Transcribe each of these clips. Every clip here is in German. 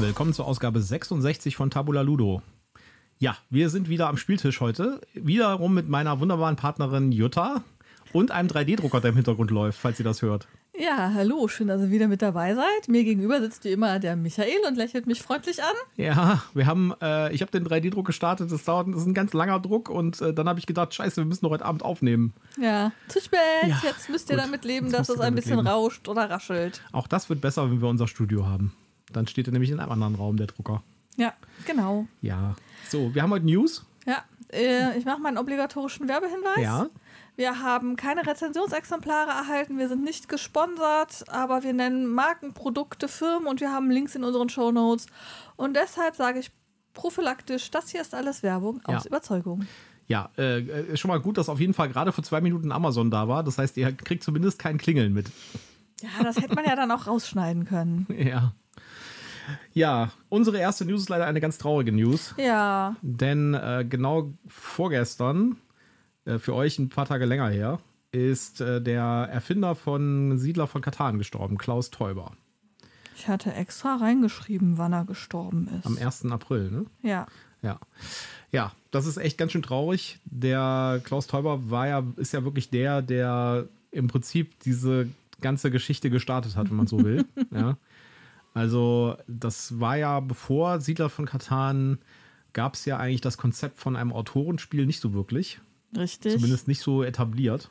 Willkommen zur Ausgabe 66 von Tabula Ludo. Ja, wir sind wieder am Spieltisch heute. Wiederum mit meiner wunderbaren Partnerin Jutta und einem 3D-Drucker, der im Hintergrund läuft, falls ihr das hört. Ja, hallo, schön, dass ihr wieder mit dabei seid. Mir gegenüber sitzt wie immer der Michael und lächelt mich freundlich an. Ja, wir haben, äh, ich habe den 3D-Druck gestartet, das dauert, das ist ein ganz langer Druck und äh, dann habe ich gedacht, scheiße, wir müssen noch heute Abend aufnehmen. Ja, zu spät. Ja, Jetzt müsst ihr gut. damit leben, dass es ein bisschen leben. rauscht oder raschelt. Auch das wird besser, wenn wir unser Studio haben. Dann steht er nämlich in einem anderen Raum, der Drucker. Ja, genau. Ja. So, wir haben heute News. Ja, äh, ich mache meinen obligatorischen Werbehinweis. Ja. Wir haben keine Rezensionsexemplare erhalten, wir sind nicht gesponsert, aber wir nennen Marken, Produkte, Firmen und wir haben Links in unseren Shownotes. Und deshalb sage ich prophylaktisch, das hier ist alles Werbung aus Ja. Überzeugung. Ja, äh, ist schon mal gut, dass auf jeden Fall gerade für zwei Minuten Amazon da war. Das heißt, ihr kriegt zumindest kein Klingeln mit. Ja, das hätte man ja dann auch rausschneiden können. Ja. Ja, unsere erste News ist leider eine ganz traurige News. Ja, Denn äh, genau vorgestern, äh, für euch ein paar Tage länger her, ist äh, der Erfinder von Siedler von Katan gestorben, Klaus Teuber. ich hatte extra reingeschrieben, wann er gestorben ist. Am 1. April, ne? ja. Ja. Ja, das ist echt ganz schön traurig. Der Klaus Teuber war ja, ist ja wirklich der, der im Prinzip diese ganze Geschichte gestartet hat, wenn man so will. ja. Also, das war ja, bevor Siedler von Katan gab es ja eigentlich das Konzept von einem Autorenspiel nicht so wirklich. Richtig. Zumindest nicht so etabliert.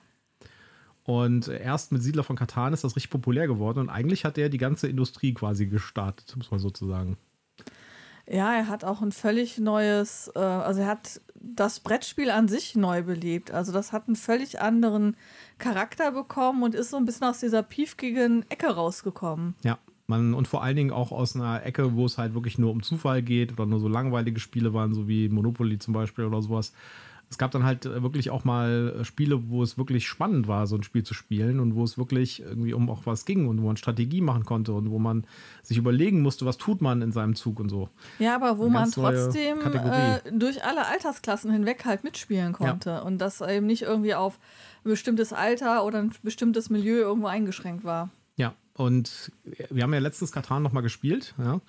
Und erst mit Siedler von Katan ist das richtig populär geworden und eigentlich hat er die ganze Industrie quasi gestartet, muss man sozusagen. Ja, er hat auch ein völlig neues, äh, also er hat das Brettspiel an sich neu belebt. Also das hat einen völlig anderen Charakter bekommen und ist so ein bisschen aus dieser piefkigen Ecke rausgekommen. Ja, man, und vor allen Dingen auch aus einer Ecke, wo es halt wirklich nur um Zufall geht oder nur so langweilige Spiele waren, so wie Monopoly zum Beispiel oder sowas. Es gab dann halt äh, wirklich auch mal äh, Spiele, wo es wirklich spannend war, so ein Spiel zu spielen und wo es wirklich irgendwie um auch was ging und wo man Strategie machen konnte und wo man sich überlegen musste, was tut man in seinem Zug und so. Ja, aber wo man trotzdem äh, durch alle Altersklassen hinweg halt mitspielen konnte und das eben nicht irgendwie auf ein bestimmtes Alter oder ein bestimmtes Milieu irgendwo eingeschränkt war. Ja, und wir haben ja letztens Katan nochmal gespielt, ja.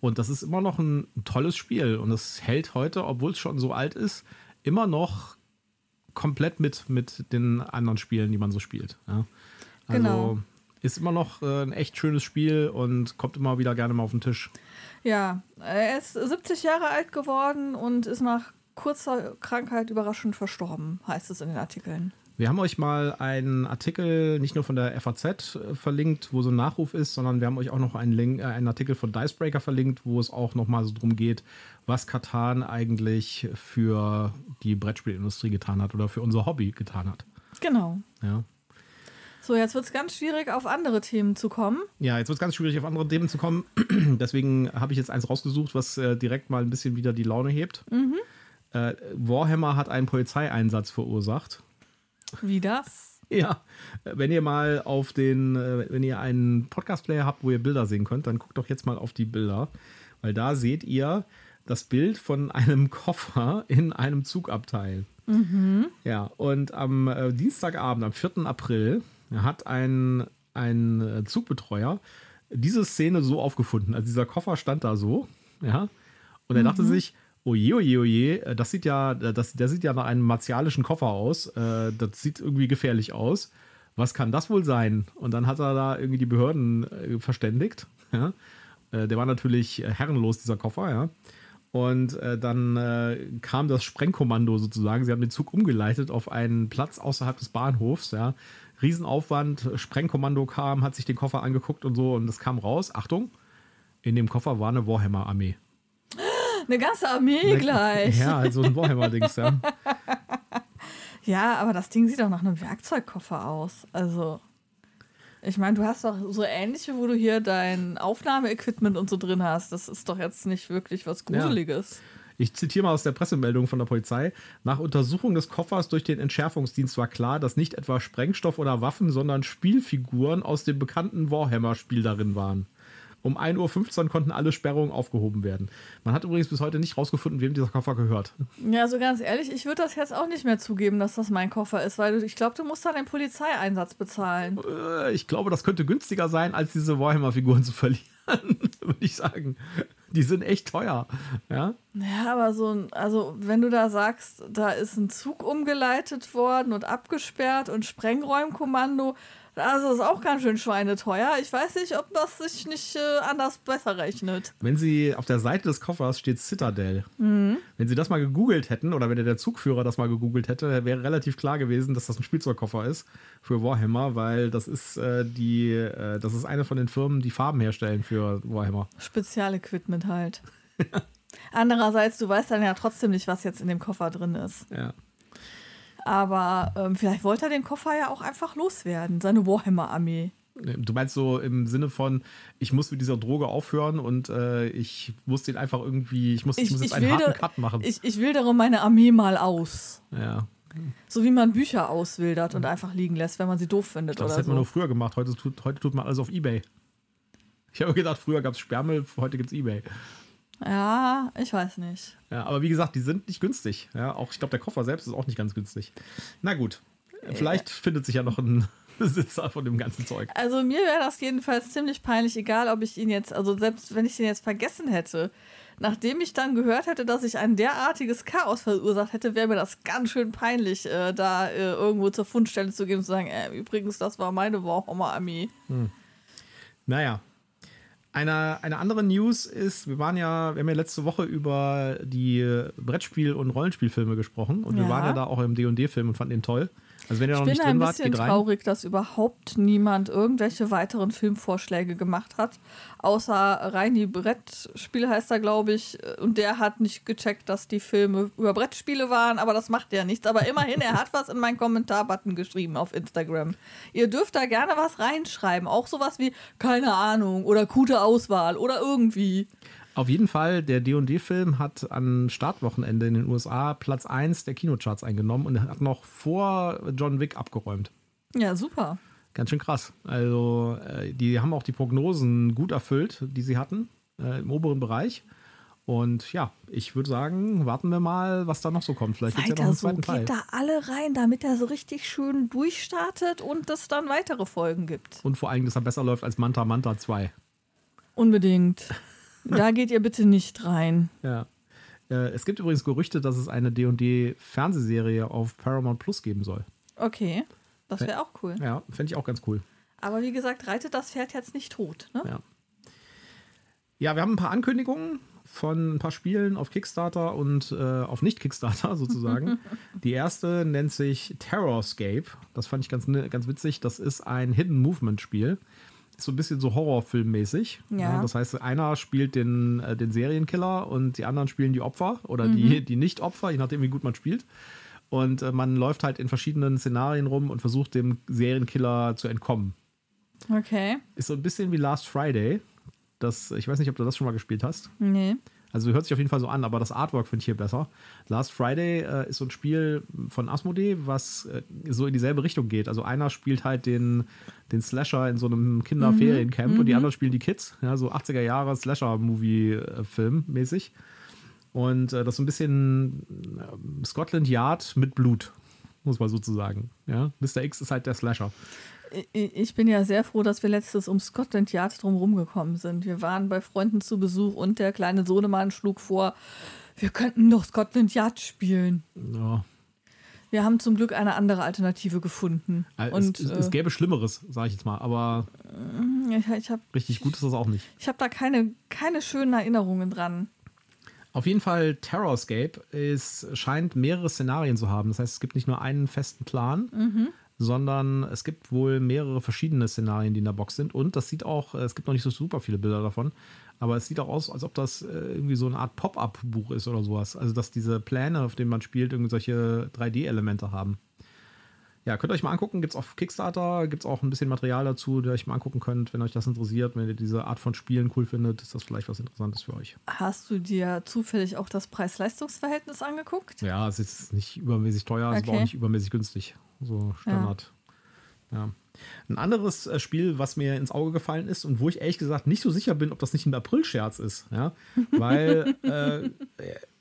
Und das ist immer noch ein, tolles Spiel. Und es hält heute, obwohl es schon so alt ist, immer noch komplett mit, mit den anderen Spielen, die man so spielt. Ja. Also Genau. ist immer noch äh, ein echt schönes Spiel und kommt immer wieder gerne mal auf den Tisch. Ja, er ist 70 Jahre alt geworden und ist nach kurzer Krankheit überraschend verstorben, heißt es in den Artikeln. Wir haben euch mal einen Artikel nicht nur von der FAZ äh, verlinkt, wo so ein Nachruf ist, sondern wir haben euch auch noch einen, Link, äh, einen Artikel von Dicebreaker verlinkt, wo es auch noch mal so drum geht, was Katan eigentlich für die Brettspielindustrie getan hat oder für unser Hobby getan hat. Genau. Ja, So, jetzt wird es ganz schwierig, auf andere Themen zu kommen. ja jetzt wird es ganz schwierig, auf andere Themen zu kommen. Deswegen habe ich jetzt eins rausgesucht, was äh, direkt mal ein bisschen wieder die Laune hebt. Äh, Warhammer hat einen Polizeieinsatz verursacht. Wie das? Ja, wenn ihr mal auf den, äh, wenn ihr einen Podcast-Player habt, wo ihr Bilder sehen könnt, dann guckt doch jetzt mal auf die Bilder, weil da seht ihr das Bild von einem Koffer in einem Zugabteil. Ja, und am äh, Dienstagabend, am 4. April, hat ein, ein äh, Zugbetreuer diese Szene so aufgefunden. Also dieser Koffer stand da so, ja, und er dachte sich, oje, oje, oje, äh, das sieht ja, das, der sieht ja nach einem martialischen Koffer aus. Äh, das sieht irgendwie gefährlich aus. Was kann das wohl sein? Und dann hat er da irgendwie die Behörden äh, verständigt. Ja? Äh, der war natürlich äh, herrenlos, dieser Koffer, ja. Und äh, dann äh, kam das Sprengkommando sozusagen. Sie haben den Zug umgeleitet auf einen Platz außerhalb des Bahnhofs, ja. Riesenaufwand, Sprengkommando kam, hat sich den Koffer angeguckt und so und es kam raus. Achtung, in dem Koffer war eine Warhammer-Armee. Eine ganze Armee gleich. Ja, also ein Warhammer-Dings, ja. Ja, aber das Ding sieht doch nach einem Werkzeugkoffer aus. Also, ich meine, du hast doch so ähnliche, wo du hier dein Aufnahmeequipment und so drin hast. Das ist doch jetzt nicht wirklich was Gruseliges. Ich zitiere mal aus der Pressemeldung von der Polizei. Nach Untersuchung des Koffers durch den Entschärfungsdienst war klar, dass nicht etwa Sprengstoff oder Waffen, sondern Spielfiguren aus dem bekannten Warhammer-Spiel darin waren. Um 1.15 Uhr konnten alle Sperrungen aufgehoben werden. Man hat übrigens bis heute nicht rausgefunden, wem dieser Koffer gehört. Ja, also ganz ehrlich, ich würde das jetzt auch nicht mehr zugeben, dass das mein Koffer ist, weil du, ich glaube, du musst da den Polizeieinsatz bezahlen. Äh, Ich glaube, das könnte günstiger sein, als diese Warhammer-Figuren zu verlieren, würde ich sagen. die sind echt teuer. Ja, Ja, aber so ein, also wenn du da sagst, da ist ein Zug umgeleitet worden und abgesperrt und Sprengräumkommando, also ist auch ganz schön schweineteuer. Ich weiß nicht, ob das sich nicht äh, anders besser rechnet. Wenn Sie auf der Seite des Koffers steht Citadel. Wenn Sie das mal gegoogelt hätten oder wenn der Zugführer das mal gegoogelt hätte, wäre relativ klar gewesen, dass das ein Spielzeugkoffer ist für Warhammer, weil das ist äh, die, äh, das ist eine von den Firmen, die Farben herstellen für Warhammer. Spezialequipment halt. Andererseits, du weißt dann ja trotzdem nicht, was jetzt in dem Koffer drin ist. Ja. Aber ähm, vielleicht wollte er den Koffer ja auch einfach loswerden, seine Warhammer-Armee. Du meinst so im Sinne von, ich muss mit dieser Droge aufhören und äh, ich muss den einfach irgendwie, ich muss, ich, muss jetzt einen harten wilder- Cut machen. Ich, ich wildere meine Armee mal aus. ja. So wie man Bücher auswildert und einfach liegen lässt, wenn man sie doof findet Das oder hätte man so. nur früher gemacht. Heute tut, heute tut man alles auf Ebay. Ich habe gedacht, früher gab es Sperrmüll, heute gibt es Ebay. Ja, ich weiß nicht. Ja, aber wie gesagt, die sind nicht günstig. Ja, auch ich glaube, der Koffer selbst ist auch nicht ganz günstig. Na gut, vielleicht findet sich ja noch ein Besitzer von dem ganzen Zeug. Also mir wäre das jedenfalls ziemlich peinlich, egal ob ich ihn jetzt, also selbst wenn ich den jetzt vergessen hätte, nachdem ich dann gehört hätte, dass ich ein derartiges Chaos verursacht hätte, wäre mir das ganz schön peinlich, äh, da äh, irgendwo zur Fundstelle zu gehen und zu sagen, äh, übrigens, das war meine Warhammer-Armee. Naja. Eine, eine andere News ist, wir waren ja, wir haben ja letzte Woche über die Brettspiel- und Rollenspielfilme gesprochen und wir Ja. waren ja da auch im D&D-Film und fanden den toll. Also wenn ihr noch Ich bin ein wart, bisschen traurig, dass überhaupt niemand irgendwelche weiteren Filmvorschläge gemacht hat. Außer Reini Brettspiel heißt er, glaube ich. Und der hat nicht gecheckt, dass die Filme über Brettspiele waren, aber das macht ja nichts. Aber immerhin, er hat was in meinen Kommentarbutton geschrieben auf Instagram. Ihr dürft da gerne was reinschreiben. Auch sowas wie, keine Ahnung, oder gute Auswahl oder irgendwie. Auf jeden Fall, der D&D-Film hat an Startwochenende in den USA Platz 1 der Kinocharts eingenommen und hat noch vor John Wick abgeräumt. Ja, super. Ganz schön krass. Also, äh, die haben auch die Prognosen gut erfüllt, die sie hatten äh, im oberen Bereich. Und ja, ich würde sagen, warten wir mal, was da noch so kommt. Vielleicht gibt es ja noch einen so, zweiten Teil. geht da alle rein, damit er so richtig schön durchstartet und es dann weitere Folgen gibt. Und vor allem, dass er besser läuft als Manta Manta 2. Unbedingt. Da geht ihr bitte nicht rein. Ja. Äh, es gibt übrigens Gerüchte, dass es eine D&D-Fernsehserie auf Paramount Plus geben soll. Okay, das wäre auch cool. Ja, fände ich auch ganz cool. Aber wie gesagt, reitet das Pferd jetzt nicht tot. Ne? Ja. Ja, wir haben ein paar Ankündigungen von ein paar Spielen auf Kickstarter und äh, auf Nicht-Kickstarter sozusagen. Die erste nennt sich Terrorscape. Das fand ich ganz, ganz witzig. Das ist ein Hidden Movement-Spiel. Ist so ein bisschen so Horrorfilmmäßig. Ja. das heißt, einer spielt den, äh, den Serienkiller und die anderen spielen die Opfer oder die, die Nicht-Opfer, je nachdem, wie gut man spielt. Und äh, man läuft halt in verschiedenen Szenarien rum und versucht dem Serienkiller zu entkommen. Okay. Ist so ein bisschen wie Last Friday. Das, ich weiß nicht, ob du das schon mal gespielt hast. Nee. Also hört sich auf jeden Fall so an, aber das Artwork finde ich hier besser. Last Friday äh, ist so ein Spiel von Asmodee, was äh, so in dieselbe Richtung geht. Also einer spielt halt den, den Slasher in so einem Kinderferiencamp und die anderen spielen die Kids. Ja, so 80er Jahre Slasher-Movie-Film mäßig. Und äh, das ist so ein bisschen äh, Scotland Yard mit Blut, muss man sozusagen. Ja? Mr. X ist halt der Slasher. Ich bin ja sehr froh, dass wir letztes um Scotland Yard drum rumgekommen sind. Wir waren bei Freunden zu Besuch und der kleine Sohnemann schlug vor, wir könnten doch Scotland Yard spielen. Ja. Wir haben zum Glück eine andere Alternative gefunden. Also und es, es, es gäbe Schlimmeres, sage ich jetzt mal, aber äh, ich, ich habe richtig gut ist das auch nicht. ich hab da keine, keine schönen Erinnerungen dran. Auf jeden Fall, Terrorscape ist, scheint mehrere Szenarien zu haben. Das heißt, es gibt nicht nur einen festen Plan, sondern es gibt wohl mehrere verschiedene Szenarien, die in der Box sind. Und das sieht auch, es gibt noch nicht so super viele Bilder davon, aber es sieht auch aus, als ob das äh, irgendwie so eine Art Pop-up-Buch ist oder sowas. Also, dass diese Pläne, auf denen man spielt, irgendwie solche 3D-Elemente haben. Ja, könnt ihr euch mal angucken. Gibt es auf Kickstarter, gibt es auch ein bisschen Material dazu, das ihr euch mal angucken könnt, wenn euch das interessiert. Wenn ihr diese Art von Spielen cool findet, ist das vielleicht was Interessantes für euch. Hast du dir zufällig auch das Preis-Leistungs-Verhältnis angeguckt? Ja, es ist nicht übermäßig teuer, es ist aber Okay. auch nicht übermäßig günstig. So Standard. Ja. Ein anderes äh, Spiel, was mir ins Auge gefallen ist und wo ich ehrlich gesagt nicht so sicher bin, ob das nicht ein April-Scherz ist, ja, weil äh,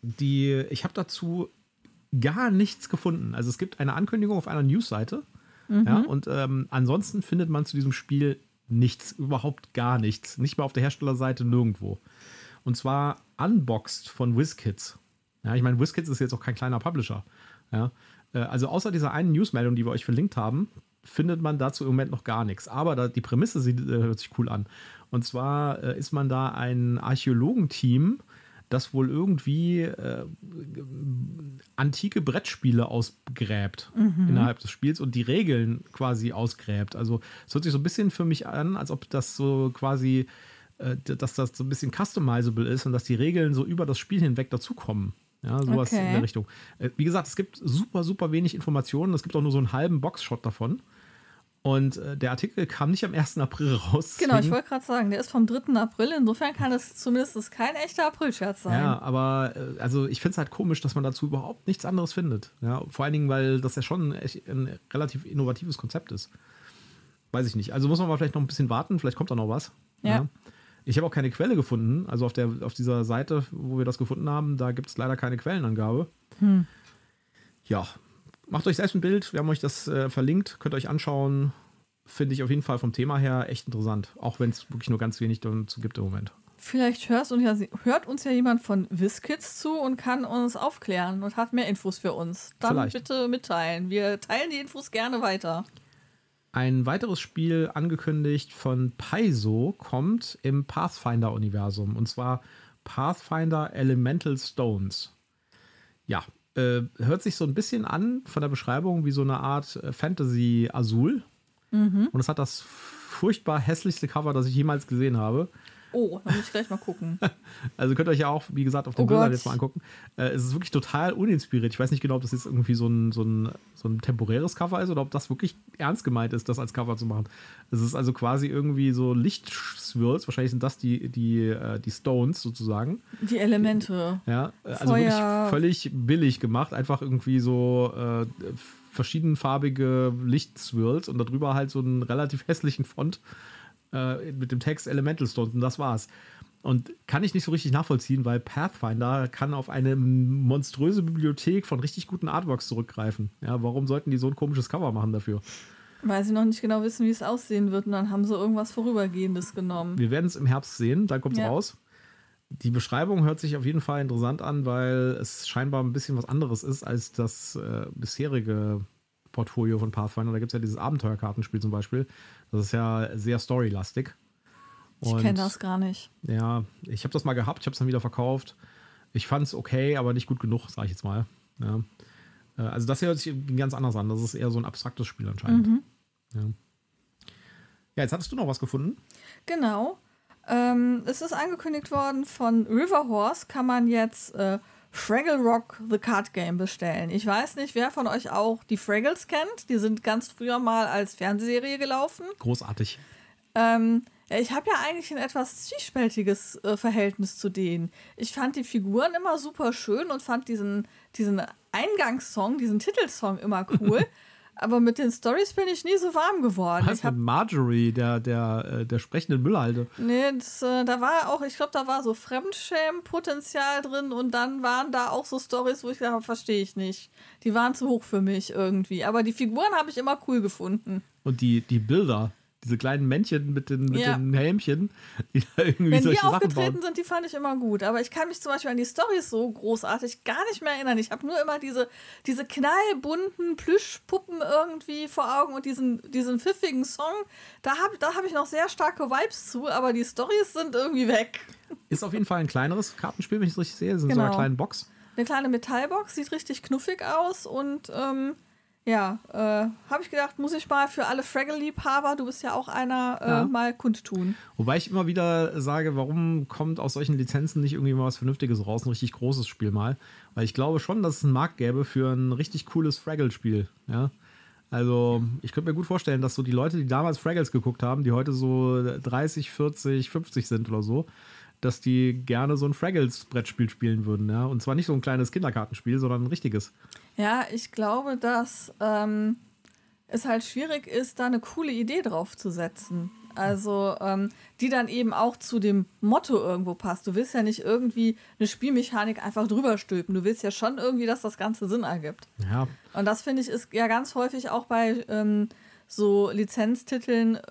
die, ich habe dazu gar nichts gefunden. Also es gibt eine Ankündigung auf einer Newsseite, ja, und ähm, ansonsten findet man zu diesem Spiel nichts, überhaupt gar nichts, nicht mal auf der Herstellerseite nirgendwo. Und zwar unboxed von WizKids. Ja, ich meine, WizKids ist jetzt auch kein kleiner Publisher. Ja, also außer dieser einen Newsmeldung, die wir euch verlinkt haben, findet man dazu im Moment noch gar nichts. Aber da, die Prämisse sieht, äh, hört sich cool an. Und zwar äh, ist man da ein Archäologenteam, das wohl irgendwie äh, antike Brettspiele ausgräbt mhm. innerhalb des Spiels und die Regeln quasi ausgräbt. Also es hört sich so ein bisschen für mich an, als ob das so quasi, äh, dass das so ein bisschen customizable ist und dass die Regeln so über das Spiel hinweg dazukommen. Ja, sowas okay. in der Richtung. Äh, wie gesagt, es gibt super, super wenig Informationen. Es gibt auch nur so einen halben Boxshot davon. Und äh, der Artikel kam nicht am 1. April raus. Genau, ich wollte gerade sagen, der ist vom 3. April. Insofern kann es zumindest kein echter April-Scherz sein. Ja, aber äh, also ich finde es halt komisch, dass man dazu überhaupt nichts anderes findet. Ja, vor allen Dingen, weil das ja schon ein relativ innovatives Konzept ist. Weiß ich nicht. Also muss man mal vielleicht noch ein bisschen warten. Vielleicht kommt da noch was. ja. ja. Ich habe auch keine Quelle gefunden. Also auf, der, auf dieser Seite, wo wir das gefunden haben, da gibt es leider keine Quellenangabe. Hm. Ja, macht euch selbst ein Bild. Wir haben euch das äh, verlinkt. Könnt ihr euch anschauen. Finde ich auf jeden Fall vom Thema her echt interessant. Auch wenn es wirklich nur ganz wenig dazu gibt im Moment. Vielleicht hört uns, ja, hört uns ja jemand von WizKids zu und kann uns aufklären und hat mehr Infos für uns. Dann Vielleicht. bitte mitteilen. Wir teilen die Infos gerne weiter. Ein weiteres Spiel angekündigt von Paizo kommt im Pathfinder-Universum und zwar Pathfinder Elemental Stones. Ja, äh, hört sich so ein bisschen an von der Beschreibung wie so eine Art äh, Fantasy Azul. Mhm. Und es hat das furchtbar hässlichste Cover, das ich jemals gesehen habe. Oh, dann muss ich gleich mal gucken. also könnt ihr euch ja auch, wie gesagt, auf den oh Bildern jetzt mal angucken. Äh, es ist wirklich total uninspiriert. Ich weiß nicht genau, ob das jetzt irgendwie so ein, so, ein, so ein temporäres Cover ist oder ob das wirklich ernst gemeint ist, das als Cover zu machen. Es ist also quasi irgendwie so Lichtswirls. Wahrscheinlich sind das die, die, äh, die Stones sozusagen. Die Elemente. Ja, äh, also Feuer. wirklich völlig billig gemacht. Einfach irgendwie so äh, verschiedenfarbige Lichtswirls und darüber halt so einen relativ hässlichen Font äh, mit dem Text Elemental Stones und das war's. Und kann ich nicht so richtig nachvollziehen, weil Pathfinder kann auf eine monströse Bibliothek von richtig guten Artworks zurückgreifen. Ja, warum sollten die so ein komisches Cover machen dafür? Weil sie noch nicht genau wissen, wie es aussehen wird und dann haben sie irgendwas Vorübergehendes genommen. Wir werden es im Herbst sehen, dann kommt es ja. raus. Die Beschreibung hört sich auf jeden Fall interessant an, weil es scheinbar ein bisschen was anderes ist als das äh, bisherige Portfolio von Pathfinder. Da gibt es ja dieses Abenteuerkartenspiel zum Beispiel. Das ist ja sehr storylastig. ich kenne das gar nicht. Ja, ich habe das mal gehabt, ich habe es dann wieder verkauft. Ich fand es okay, aber nicht gut genug, sage ich jetzt mal. Ja. Äh, also das hier hört sich ganz anders an. Das ist eher so ein abstraktes Spiel anscheinend. Mhm. Ja. ja, jetzt hattest du noch was gefunden. Genau. Ähm, es ist angekündigt worden von Riverhorse, kann man jetzt äh, Fraggle Rock The Card Game bestellen. Ich weiß nicht, wer von euch auch die Fraggles kennt. Die sind ganz früher mal als Fernsehserie gelaufen. Großartig. Ähm, ich habe ja eigentlich ein etwas zwiespältiges äh, Verhältnis zu denen. Ich fand die Figuren immer super schön und fand diesen, diesen Eingangssong, diesen Titelsong immer cool. Aber mit den Stories bin ich nie so warm geworden. Was ich mit Marjorie, der, der, äh, der sprechenden Müllhalde? Nee, das, äh, da war auch, ich glaube, da war so Fremdschämen-Potenzial drin und dann waren da auch so Stories, wo ich habe, verstehe ich nicht. Die waren zu hoch für mich irgendwie. Aber die Figuren habe ich immer cool gefunden. Und die, die Bilder, diese kleinen Männchen mit den, mit ja. den Helmchen, die da irgendwie Wenn solche die aufgetreten sind, die fand ich immer gut. Aber ich kann mich zum Beispiel an die Storys so großartig gar nicht mehr erinnern. Ich habe nur immer diese, diese knallbunten Plüschpuppen irgendwie vor Augen und diesen, diesen pfiffigen Song. Da habe da hab ich noch sehr starke Vibes zu, aber die Storys sind irgendwie weg. Ist auf jeden Fall ein kleineres Kartenspiel, wenn ich es richtig sehe. Das ist genau. so eine kleine Box. Eine kleine Metallbox, sieht richtig knuffig aus und ähm, ja, äh, habe ich gedacht, muss ich mal für alle Fraggle-Liebhaber, du bist ja auch einer, äh, ja. mal kundtun. Wobei ich immer wieder sage, warum kommt aus solchen Lizenzen nicht irgendwie mal was Vernünftiges raus, ein richtig großes Spiel mal? Weil ich glaube schon, dass es einen Markt gäbe für ein richtig cooles Fraggle-Spiel, ja. Also, ich könnte mir gut vorstellen, dass so die Leute, die damals Fraggles geguckt haben, die heute so 30, 40, 50 sind oder so, dass die gerne so ein Fraggles-Brettspiel spielen würden, ja. Und zwar nicht so ein kleines Kinderkartenspiel, sondern ein richtiges. Ja, ich glaube, dass ähm, es halt schwierig ist, da eine coole Idee drauf zu setzen. Also, ähm, die dann eben auch zu dem Motto irgendwo passt. Du willst ja nicht irgendwie eine Spielmechanik einfach drüber stülpen. Du willst ja schon irgendwie, dass das Ganze Sinn ergibt. Ja. Und das finde ich ist ja ganz häufig auch bei ähm, so Lizenztiteln, äh,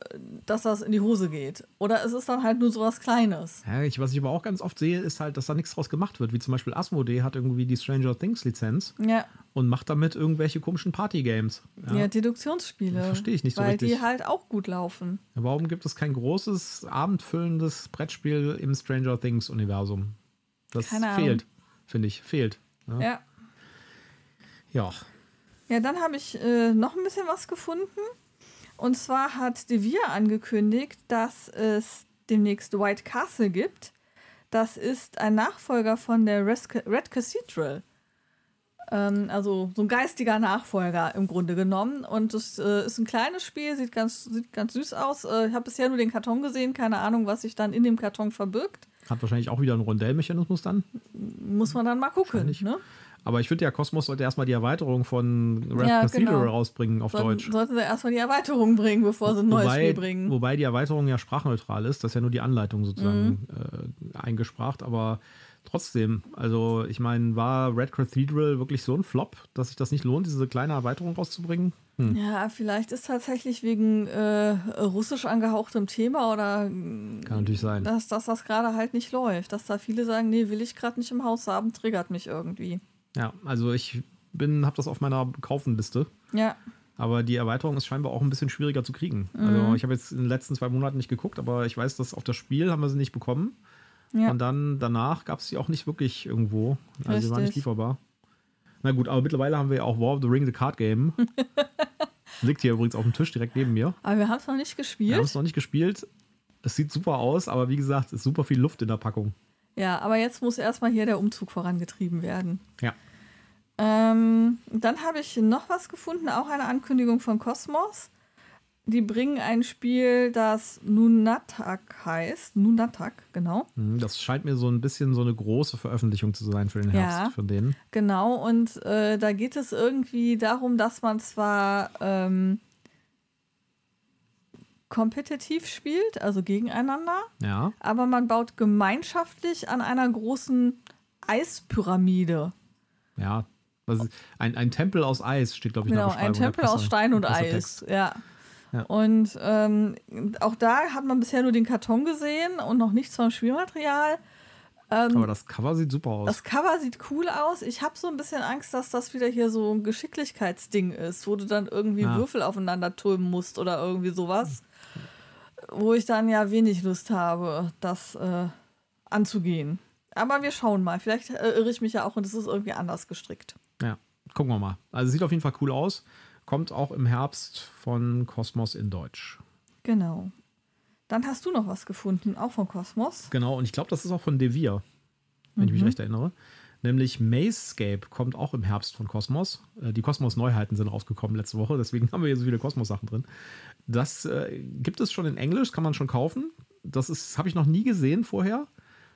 dass das in die Hose geht. Oder es ist dann halt nur sowas Kleines. Ja, ich, was ich aber auch ganz oft sehe, ist halt, dass da nichts draus gemacht wird. Wie zum Beispiel Asmodee hat irgendwie die Stranger Things Lizenz Ja. und macht damit irgendwelche komischen Partygames. Ja, Deduktionsspiele. Verstehe ich nicht so weil richtig. die halt auch gut laufen. Warum gibt es kein großes, abendfüllendes Brettspiel im Stranger Things-Universum? Das Keine Ahnung. fehlt, finde ich. Fehlt. Ja. Ja. ja. Ja, dann habe ich äh, noch ein bisschen was gefunden. Und zwar hat Devir angekündigt, dass es demnächst White Castle gibt. Das ist ein Nachfolger von der Red Cathedral. Ähm, also so ein geistiger Nachfolger im Grunde genommen. Und es äh, ist ein kleines Spiel, sieht ganz, sieht ganz süß aus. Äh, ich habe bisher nur den Karton gesehen, keine Ahnung, was sich dann in dem Karton verbirgt. Hat wahrscheinlich auch wieder einen Rondellmechanismus dann. Muss man dann mal gucken. Ne? Aber ich finde ja, Cosmos sollte erstmal die Erweiterung von Red Ja, Cathedral genau. rausbringen auf Sollten, Deutsch. sollten sie erstmal die Erweiterung bringen, bevor sie ein neues wobei, Spiel bringen. wobei die Erweiterung ja sprachneutral ist, das ist ja nur die Anleitung sozusagen Mhm. äh, eingespracht, aber trotzdem, also ich meine, war Red Cathedral wirklich so ein Flop, dass sich das nicht lohnt, diese kleine Erweiterung rauszubringen? Hm. Ja, vielleicht ist tatsächlich wegen äh, russisch angehauchtem Thema oder Kann natürlich sein. dass, dass das gerade halt nicht läuft. Dass da viele sagen, nee, will ich gerade nicht im Haus haben, triggert mich irgendwie. Ja, also ich bin, habe das auf meiner Kaufenliste. Ja, Aber die Erweiterung ist scheinbar auch ein bisschen schwieriger zu kriegen. Mhm. Also ich habe jetzt in den letzten zwei Monaten nicht geguckt, aber ich weiß, dass auf das Spiel haben wir sie nicht bekommen. ja. Und dann danach gab es sie auch nicht wirklich irgendwo. Also sie war nicht Richtig. lieferbar. Na gut, aber mittlerweile haben wir ja auch War of the Ring, the Card Game. Liegt hier übrigens auf dem Tisch direkt neben mir. Aber wir haben es noch nicht Wir haben gespielt. es noch nicht gespielt. Es sieht super aus, aber wie gesagt, es ist super viel Luft in der Packung. Ja, aber jetzt muss erstmal hier der Umzug vorangetrieben werden. Ja. Ähm, dann habe ich noch was gefunden, auch eine Ankündigung von Cosmos. Die bringen ein Spiel, das Nunatak heißt. Nunatak, genau. Mhm, Das scheint mir so ein bisschen so eine große Veröffentlichung zu sein für den Herbst Ja. von denen. Genau, und äh, da geht es irgendwie darum, dass man zwar ähm, kompetitiv spielt, also gegeneinander, Ja. aber man baut gemeinschaftlich an einer großen Eispyramide. Ja. Was ist, ein, ein Tempel aus Eis steht, glaube ich, in Genau, der ein Beschreibung. Tempel aus Stein und Eis. Ja. Ja. Und ähm, auch da hat man bisher nur den Karton gesehen und noch nichts vom Spielmaterial. Aber das Cover sieht super aus. Das Cover sieht cool aus. Ich habe so ein bisschen Angst, dass das wieder hier so ein Geschicklichkeitsding ist, wo du dann irgendwie Ja. Würfel aufeinander tulmen musst oder irgendwie sowas. Wo ich dann ja wenig Lust habe, das äh, anzugehen. Aber wir schauen mal. Vielleicht äh, irre ich mich ja auch und es ist irgendwie anders gestrickt. Ja, gucken wir mal. Also sieht auf jeden Fall cool aus. Kommt auch im Herbst von Cosmos in Deutsch. Genau. Dann hast du noch was gefunden, auch von Kosmos. Genau, und ich glaube, das ist auch von Devir, wenn ich mich recht erinnere. Nämlich Mazescape kommt auch im Herbst von Cosmos. Äh, Die Cosmos-Neuheiten sind rausgekommen letzte Woche, deswegen haben wir hier so viele Cosmos-Sachen drin. Das äh, gibt es schon in Englisch, kann man schon kaufen. Das habe ich noch nie gesehen vorher.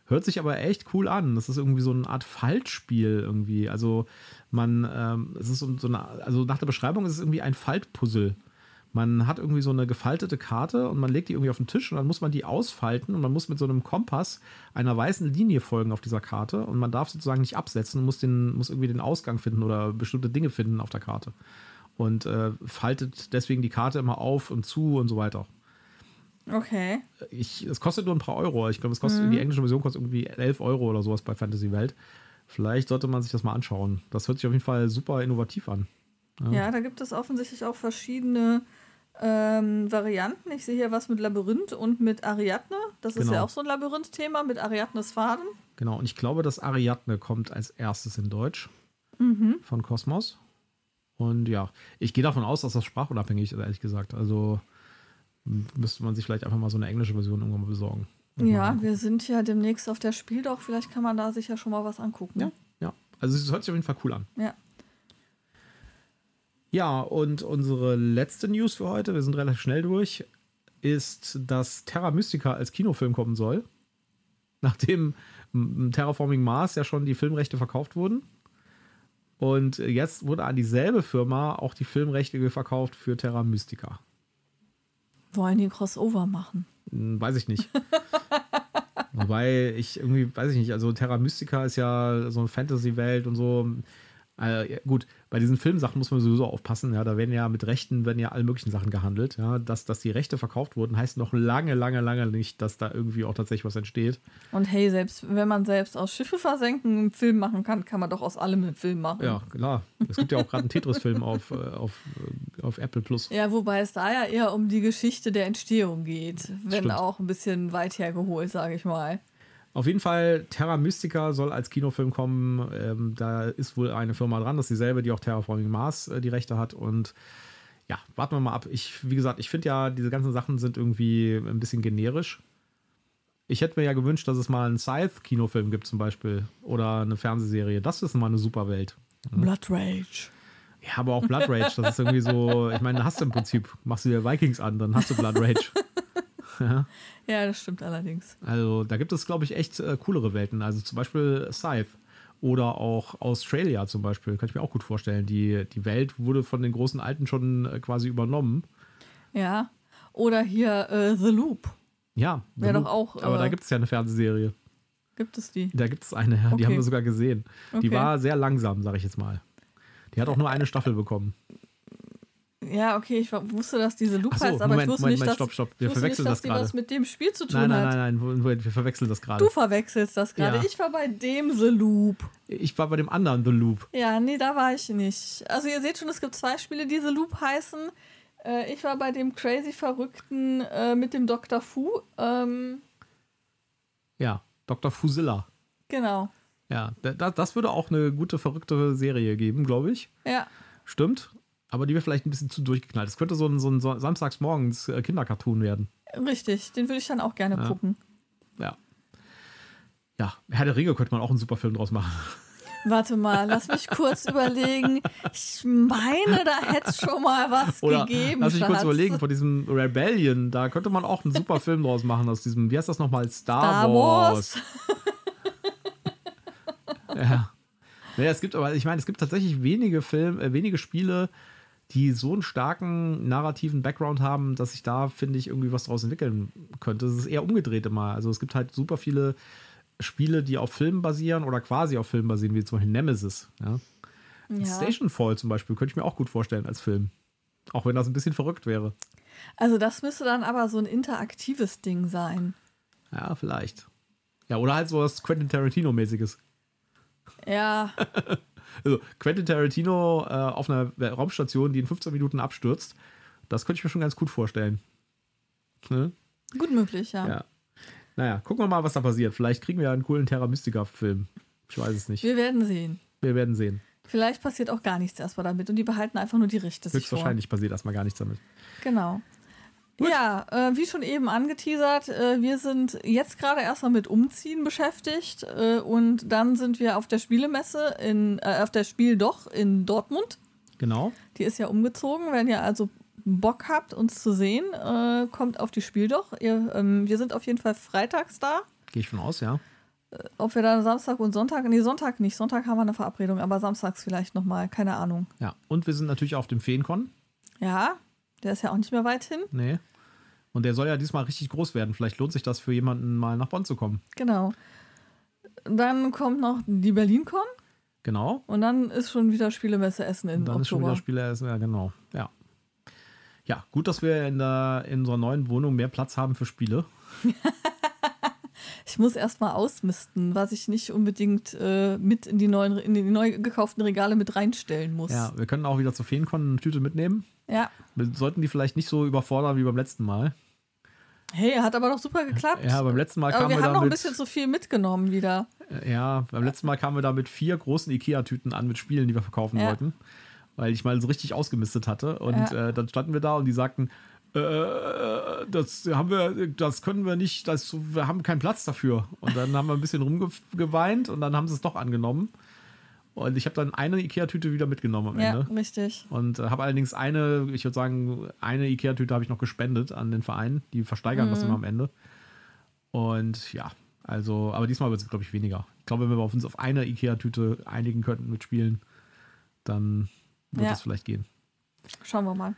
Hört sich aber echt cool an. Das ist irgendwie so eine Art Faltspiel irgendwie. Also man, ähm, es ist so eine, also nach der Beschreibung ist es irgendwie ein Faltpuzzle. Man hat irgendwie so eine gefaltete Karte und man legt die irgendwie auf den Tisch und dann muss man die ausfalten und man muss mit so einem Kompass einer weißen Linie folgen auf dieser Karte und man darf sozusagen nicht absetzen und muss, den, muss irgendwie den Ausgang finden oder bestimmte Dinge finden auf der Karte. Und äh, faltet deswegen die Karte immer auf und zu und so weiter. Okay. Ich, es kostet nur ein paar Euro. Ich glaube, es kostet die englische Version kostet irgendwie 11 Euro oder sowas bei Fantasy Welt. Vielleicht sollte man sich das mal anschauen. Das hört sich auf jeden Fall super innovativ an. Ja, da gibt es offensichtlich auch verschiedene ähm, Varianten. Ich sehe hier was mit Labyrinth und mit Ariadne. Das ist Genau. ja auch so ein Labyrinth-Thema mit Ariadnes Faden. Genau, und ich glaube, dass Ariadne kommt als erstes in Deutsch von Kosmos. Und ja, ich gehe davon aus, dass das sprachunabhängig ist, ehrlich gesagt. Also müsste man sich vielleicht einfach mal so eine englische Version irgendwann mal besorgen. Ja, wir sind ja demnächst auf der Spieldoch. Vielleicht kann man da sich ja schon mal was angucken. Ja, ja. Also es hört sich auf jeden Fall cool an. Ja. Ja, und unsere letzte News für heute, wir sind relativ schnell durch, ist, dass Terra Mystica als Kinofilm kommen soll. Nachdem Terraforming Mars ja schon die Filmrechte verkauft wurden. Und jetzt wurde an dieselbe Firma auch die Filmrechte verkauft für Terra Mystica. Wollen die Crossover machen? Hm, Weiß ich nicht. Wobei ich irgendwie, weiß ich nicht, also Terra Mystica ist ja so eine Fantasy-Welt und so. Äh, gut, bei diesen Filmsachen muss man sowieso aufpassen. Ja, da werden ja mit Rechten werden ja alle möglichen Sachen gehandelt. Ja, dass, dass die Rechte verkauft wurden, heißt noch lange, lange, lange nicht, dass da irgendwie auch tatsächlich was entsteht. Und hey, selbst wenn man selbst aus Schiffe versenken einen Film machen kann, kann man doch aus allem einen Film machen. Ja, klar. Es gibt ja auch gerade einen Tetris-Film auf, äh, auf, äh, auf Apple Plus. Ja, wobei es da ja eher um die Geschichte der Entstehung geht. Wenn Stimmt. auch ein bisschen weit hergeholt, sage ich mal. Auf jeden Fall, Terra Mystica soll als Kinofilm kommen. Ähm, da ist wohl eine Firma dran, das ist dieselbe, die auch Terraforming Mars äh, die Rechte hat. Und ja, warten wir mal ab. Ich, wie gesagt, ich finde ja, diese ganzen Sachen sind irgendwie ein bisschen generisch. Ich hätte mir ja gewünscht, dass es mal einen Scythe-Kinofilm gibt, zum Beispiel. Oder eine Fernsehserie. Das ist mal eine super Welt. Blood Rage. Ja, aber auch Blood Rage, das ist irgendwie so, ich meine, hast du im Prinzip, machst du dir Vikings an, dann hast du Blood Rage. ja. Ja, das stimmt allerdings. Also da gibt es, glaube ich, echt äh, coolere Welten. Also zum Beispiel Scythe oder auch Australia zum Beispiel, kann ich mir auch gut vorstellen. Die, die Welt wurde von den großen Alten schon äh, quasi übernommen. Ja. Oder hier äh, The Loop. Ja, Wäre doch auch. Aber äh, da gibt es ja eine Fernsehserie. Gibt es die? Da gibt es eine, ja, die Okay. haben wir sogar gesehen. Die Okay. war sehr langsam, sage ich jetzt mal. Die hat auch nur eine Staffel bekommen. Ja, okay, ich wusste, dass diese Loop Ach so, heißt, aber Moment, ich wusste Moment, nicht, Moment, dass, stopp, stopp. Wir verwechseln nicht, das dass die gerade. was mit dem Spiel zu tun Nein, nein, hat. nein, nein, Moment, wir verwechseln das gerade. Du verwechselst das gerade. Ja. Ich war bei dem The Loop. Ich war bei dem anderen The Loop. Ja, nee, da war ich nicht. Also ihr seht schon, es gibt zwei Spiele, die The Loop heißen. Äh, ich war bei dem crazy Verrückten äh, mit dem Dr. Fu. Ähm, Ja, Dr. Fusilla. genau. Ja, da, da- das würde auch eine gute, verrückte Serie geben, glaube ich. Ja, Stimmt. Aber die wäre vielleicht ein bisschen zu durchgeknallt. Es könnte so ein, so ein samstagsmorgens äh, Kindercartoon werden. richtig. Den würde ich dann auch gerne Ja. gucken. Ja. Ja, Herr der Ringe könnte man auch einen super Film draus machen. Warte mal, lass mich kurz überlegen. Ich meine, da hätte es schon mal was Oder gegeben. lass mich kurz überlegen, von diesem Rebellion, da könnte man auch einen super Film draus machen, aus diesem, wie heißt das nochmal? Star, Star Wars. Wars. Ja. Naja, es gibt aber, ich meine, es gibt tatsächlich wenige Film, äh, wenige Spiele, die so einen starken narrativen Background haben, dass sich da, finde ich, irgendwie was draus entwickeln könnte. Es ist eher umgedreht immer. Also es gibt halt super viele Spiele, die auf Filmen basieren oder quasi auf Filmen basieren, wie zum Beispiel Nemesis. Ja? Ja. Station Fall zum Beispiel könnte ich mir auch gut vorstellen als Film. Auch wenn das ein bisschen verrückt wäre. Also das müsste dann aber so ein interaktives Ding sein. Ja, vielleicht. Ja, oder halt so was Quentin Tarantino-mäßiges. Ja, Also Quentin Tarantino äh, auf einer Raumstation, die in 15 Minuten abstürzt. Das könnte ich mir schon ganz gut vorstellen. Ne? gut möglich, ja. Ja. Naja, gucken wir mal, was da passiert. Vielleicht kriegen wir ja einen coolen Terra Mystica-Film. Ich weiß es nicht. Wir werden sehen. Wir werden sehen. Vielleicht passiert auch gar nichts erstmal damit und die behalten einfach nur die Rechte. Höchstwahrscheinlich passiert erstmal gar nichts damit. Genau. Ja, äh, wie schon eben angeteasert, äh, wir sind jetzt gerade erstmal mit Umziehen beschäftigt äh, und dann sind wir auf der Spielemesse in, äh, auf der Spieldoch in Dortmund. Genau. Die ist ja umgezogen. Wenn ihr also Bock habt, uns zu sehen, äh, kommt auf die Spieldoch. Ihr, ähm, wir sind auf jeden Fall freitags da. Gehe ich von aus, ja. Ob wir dann Samstag und Sonntag, nee, Sonntag nicht. Sonntag haben wir eine Verabredung, aber samstags vielleicht nochmal, keine Ahnung. Ja. Und wir sind natürlich auf dem Feencon. Ja, der ist ja auch nicht mehr weit hin. Nee. Und der soll ja diesmal richtig groß werden. Vielleicht lohnt sich das für jemanden, mal nach Bonn zu kommen. Genau. Dann kommt noch die BerlinCon Genau. und dann ist schon wieder Spielemesse Essen in Und dann ist schon Oktober. wieder Spieler, ja, genau. Ja. Ja, gut, dass wir in, der, in unserer neuen Wohnung mehr Platz haben für Spiele. Ich muss erstmal ausmisten, was ich nicht unbedingt äh, mit in die neuen in die neu gekauften Regale mit reinstellen muss. Ja, wir können auch wieder zur Feencon eine Tüte mitnehmen. Ja. Wir sollten die vielleicht nicht so überfordern wie beim letzten Mal. Hey, hat aber doch super geklappt. Ja, beim letzten Mal kamen wir wir, haben noch ein bisschen zu viel mitgenommen wieder. ja, beim letzten Mal kamen wir da mit vier großen Ikea-Tüten an mit Spielen, die wir verkaufen Ja. wollten, weil ich mal so richtig ausgemistet hatte. Und Ja. äh, dann standen wir da und die sagten, äh, das haben wir, das können wir nicht, das, wir haben keinen Platz dafür. Und dann haben wir ein bisschen rumgeweint und dann haben sie es doch angenommen. Und ich habe dann eine Ikea-Tüte wieder mitgenommen am Ja, Ende. richtig. Und äh, habe allerdings eine, ich würde sagen, eine Ikea-Tüte habe ich noch gespendet an den Verein. Die versteigern Mhm. das immer am Ende. Und ja, also, aber diesmal wird es, glaube ich, weniger. Ich glaube, wenn wir auf uns auf eine Ikea-Tüte einigen könnten mit Spielen, dann wird Ja. es vielleicht gehen. Schauen wir mal.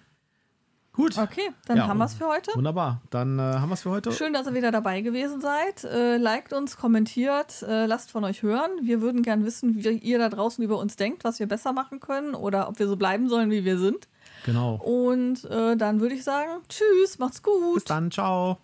Gut. Okay, dann Ja, haben wir es für heute. Wunderbar. Dann äh, haben wir es für heute. Schön, dass ihr wieder dabei gewesen seid. Äh, liked uns, kommentiert, äh, lasst von euch hören. Wir würden gern wissen, wie ihr da draußen über uns denkt, was wir besser machen können oder ob wir so bleiben sollen, wie wir sind. Genau. Und äh, dann würde ich sagen, tschüss, macht's gut. Bis dann. Ciao.